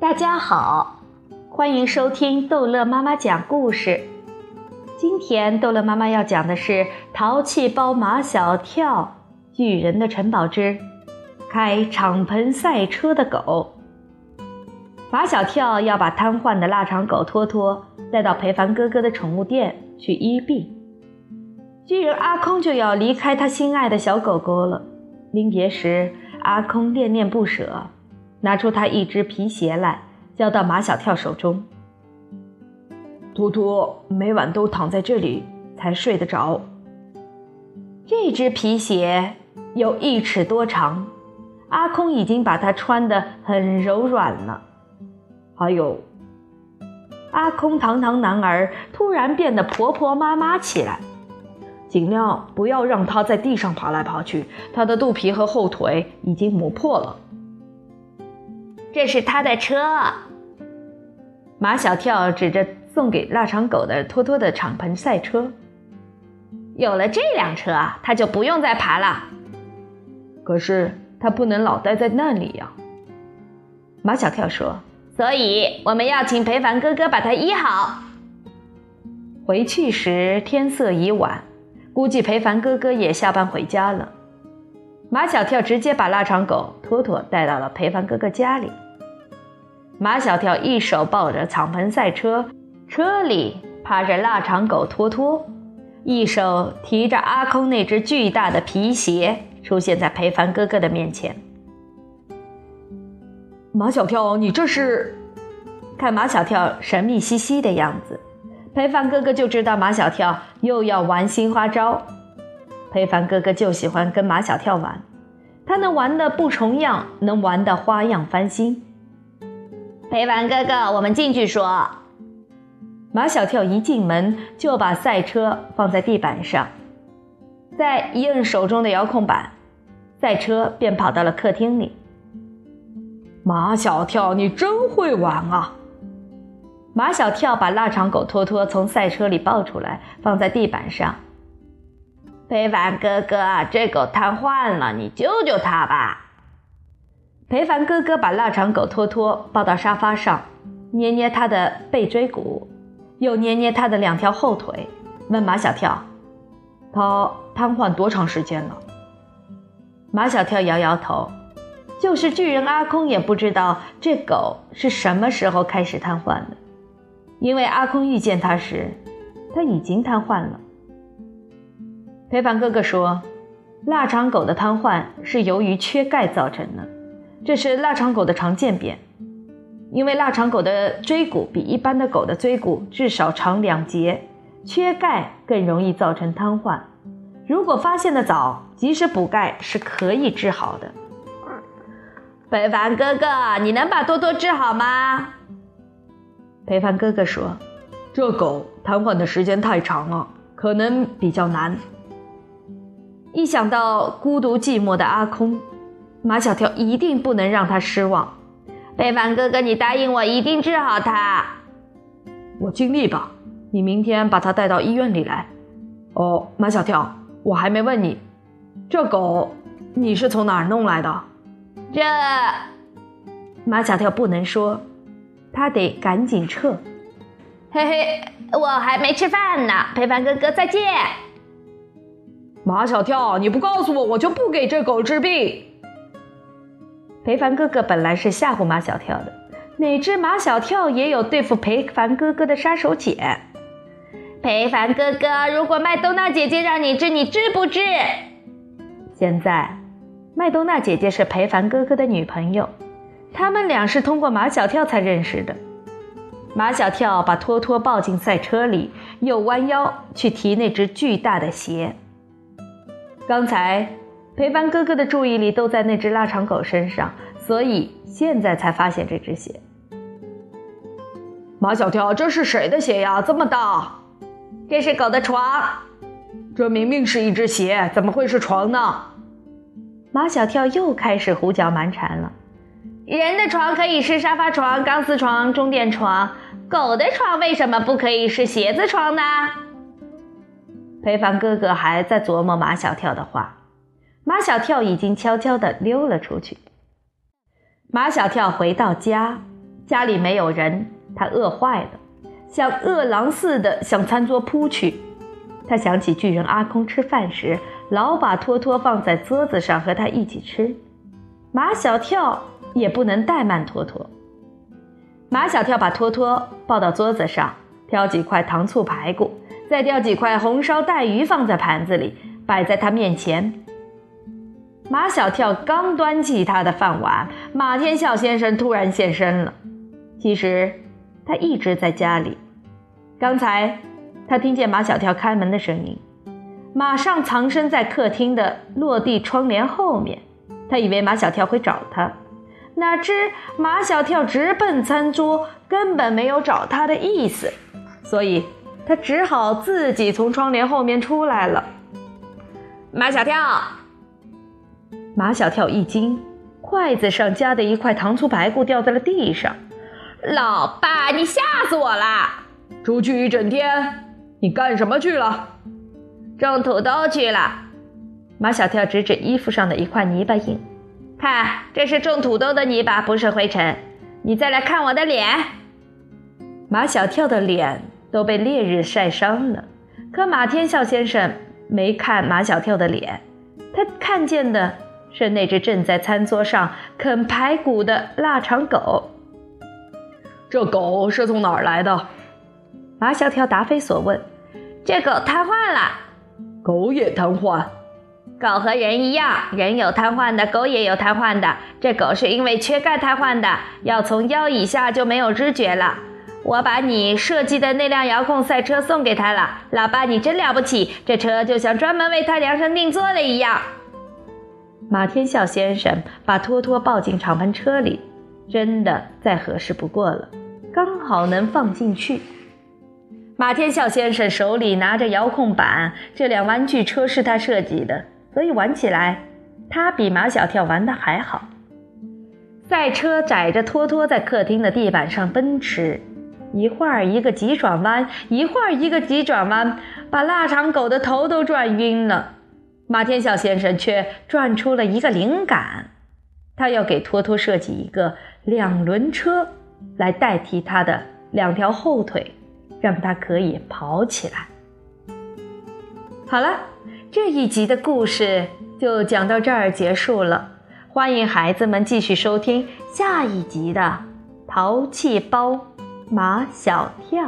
大家好，欢迎收听逗乐妈妈讲故事。今天逗乐妈妈要讲的是《淘气包马小跳巨人的城堡之开敞篷赛车的狗》。马小跳要把瘫痪的腊肠狗托托带到裴凡哥哥的宠物店去医病。巨人阿空就要离开他心爱的小狗狗了。临别时，阿空恋恋不舍。拿出他一只皮鞋来，交到马小跳手中。图图每晚都躺在这里才睡得着。这只皮鞋有一尺多长，阿空已经把它穿得很柔软了。还有，阿空堂堂男儿突然变得婆婆妈妈起来。尽量不要让他在地上爬来爬去，他的肚皮和后腿已经磨破了。这是他的车。马小跳指着送给腊肠狗的托托的敞篷赛车。有了这辆车，他就不用再爬了。可是他不能老待在那里呀。马小跳说：“所以我们要请裴凡哥哥把他医好。”回去时天色已晚，估计裴凡哥哥也下班回家了。马小跳直接把腊肠狗托托带到了裴凡哥哥家里。马小跳一手抱着敞篷赛车，车里趴着腊肠狗托托，一手提着阿空那只巨大的皮鞋，出现在裴凡哥哥的面前。马小跳，你这是？看马小跳神秘兮兮的样子，裴凡哥哥就知道马小跳又要玩新花招。裴凡哥哥就喜欢跟马小跳玩，他能玩的不重样，能玩的花样翻新。裴凡哥哥，我们进去说。马小跳一进门就把赛车放在地板上，再一摁手中的遥控板，赛车便跑到了客厅里。马小跳，你真会玩啊！马小跳把腊肠狗托托从赛车里抱出来，放在地板上。裴凡哥哥，这狗瘫痪了，你救救它吧。裴凡哥哥把腊肠狗托托抱到沙发上，捏捏它的背椎骨，又捏捏它的两条后腿，问马小跳：“它瘫痪多长时间了？”马小跳摇摇头，就是巨人阿空也不知道这狗是什么时候开始瘫痪的，因为阿空遇见它时，它已经瘫痪了。裴凡哥哥说：“腊肠狗的瘫痪是由于缺钙造成的，这是腊肠狗的常见病。因为腊肠狗的椎骨比一般的狗的椎骨至少长两节，缺钙更容易造成瘫痪。如果发现的早，及时补钙是可以治好的。”裴凡哥哥，你能把多多治好吗？裴凡哥哥说：“这狗瘫痪的时间太长了，可能比较难。”一想到孤独寂寞的阿空，马小跳一定不能让他失望。非凡哥哥，你答应我，一定治好他。我尽力吧。你明天把他带到医院里来。哦，马小跳，我还没问你，这狗你是从哪儿弄来的？这……马小跳不能说，他得赶紧撤。嘿嘿，我还没吃饭呢。非凡哥哥，再见。马小跳，你不告诉我，我就不给这狗治病。裴凡哥哥本来是吓唬马小跳的，哪知马小跳也有对付裴凡哥哥的杀手锏。裴凡哥哥，如果麦冬娜姐姐让你治，你治不治？现在，麦冬娜姐姐是裴凡哥哥的女朋友，他们俩是通过马小跳才认识的。马小跳把托托抱进赛车里，又弯腰去提那只巨大的鞋。刚才裴凡哥哥的注意力都在那只腊肠狗身上，所以现在才发现这只鞋。马小跳，这是谁的鞋呀？这么大？这是狗的床。这明明是一只鞋，怎么会是床呢？马小跳又开始胡搅蛮缠了。人的床可以是沙发床、钢丝床、中垫床，狗的床为什么不可以是鞋子床呢？裴凡哥哥还在琢磨马小跳的话，马小跳已经悄悄地溜了出去。马小跳回到家，家里没有人，他饿坏了，像饿狼似的向餐桌扑去。他想起巨人阿空吃饭时老把托托放在桌子上和他一起吃，马小跳也不能怠慢托托。马小跳把托托抱到桌子上，挑几块糖醋排骨，再挑几块红烧带鱼放在盘子里，摆在他面前。马小跳刚端起他的饭碗，马天笑先生突然现身了。其实他一直在家里。刚才他听见马小跳开门的声音，马上藏身在客厅的落地窗帘后面。他以为马小跳会找他。哪知马小跳直奔餐桌，根本没有找他的意思，所以他只好自己从窗帘后面出来了。马小跳，马小跳一惊，筷子上夹的一块糖醋排骨掉在了地上。老爸，你吓死我了！出去一整天，你干什么去了？种土豆去了。马小跳指指衣服上的一块泥巴印。看，这是种土豆的泥巴，不是灰尘。你再来看我的脸。马小跳的脸都被烈日晒伤了，可马天笑先生没看马小跳的脸，他看见的是那只正在餐桌上啃排骨的腊肠狗。这狗是从哪儿来的？马小跳答非所问。这狗瘫痪了。狗也瘫痪。狗和人一样，人有瘫痪的，狗也有瘫痪的。这狗是因为缺钙瘫痪的，要从腰以下就没有知觉了。我把你设计的那辆遥控赛车送给他了，老爸你真了不起，这车就像专门为他量身定做的一样。马天笑先生把托托抱进敞篷车里，真的再合适不过了，刚好能放进去。马天笑先生手里拿着遥控板，这辆玩具车是他设计的。所以玩起来，他比马小跳玩的还好。赛车载着托托在客厅的地板上奔驰，一会儿一个急转弯，一会儿一个急转弯，把腊肠狗的头都转晕了。马天笑先生却转出了一个灵感，他要给托托设计一个两轮车，来代替他的两条后腿，让他可以跑起来。好了。这一集的故事就讲到这儿结束了，欢迎孩子们继续收听下一集的《淘气包马小跳》。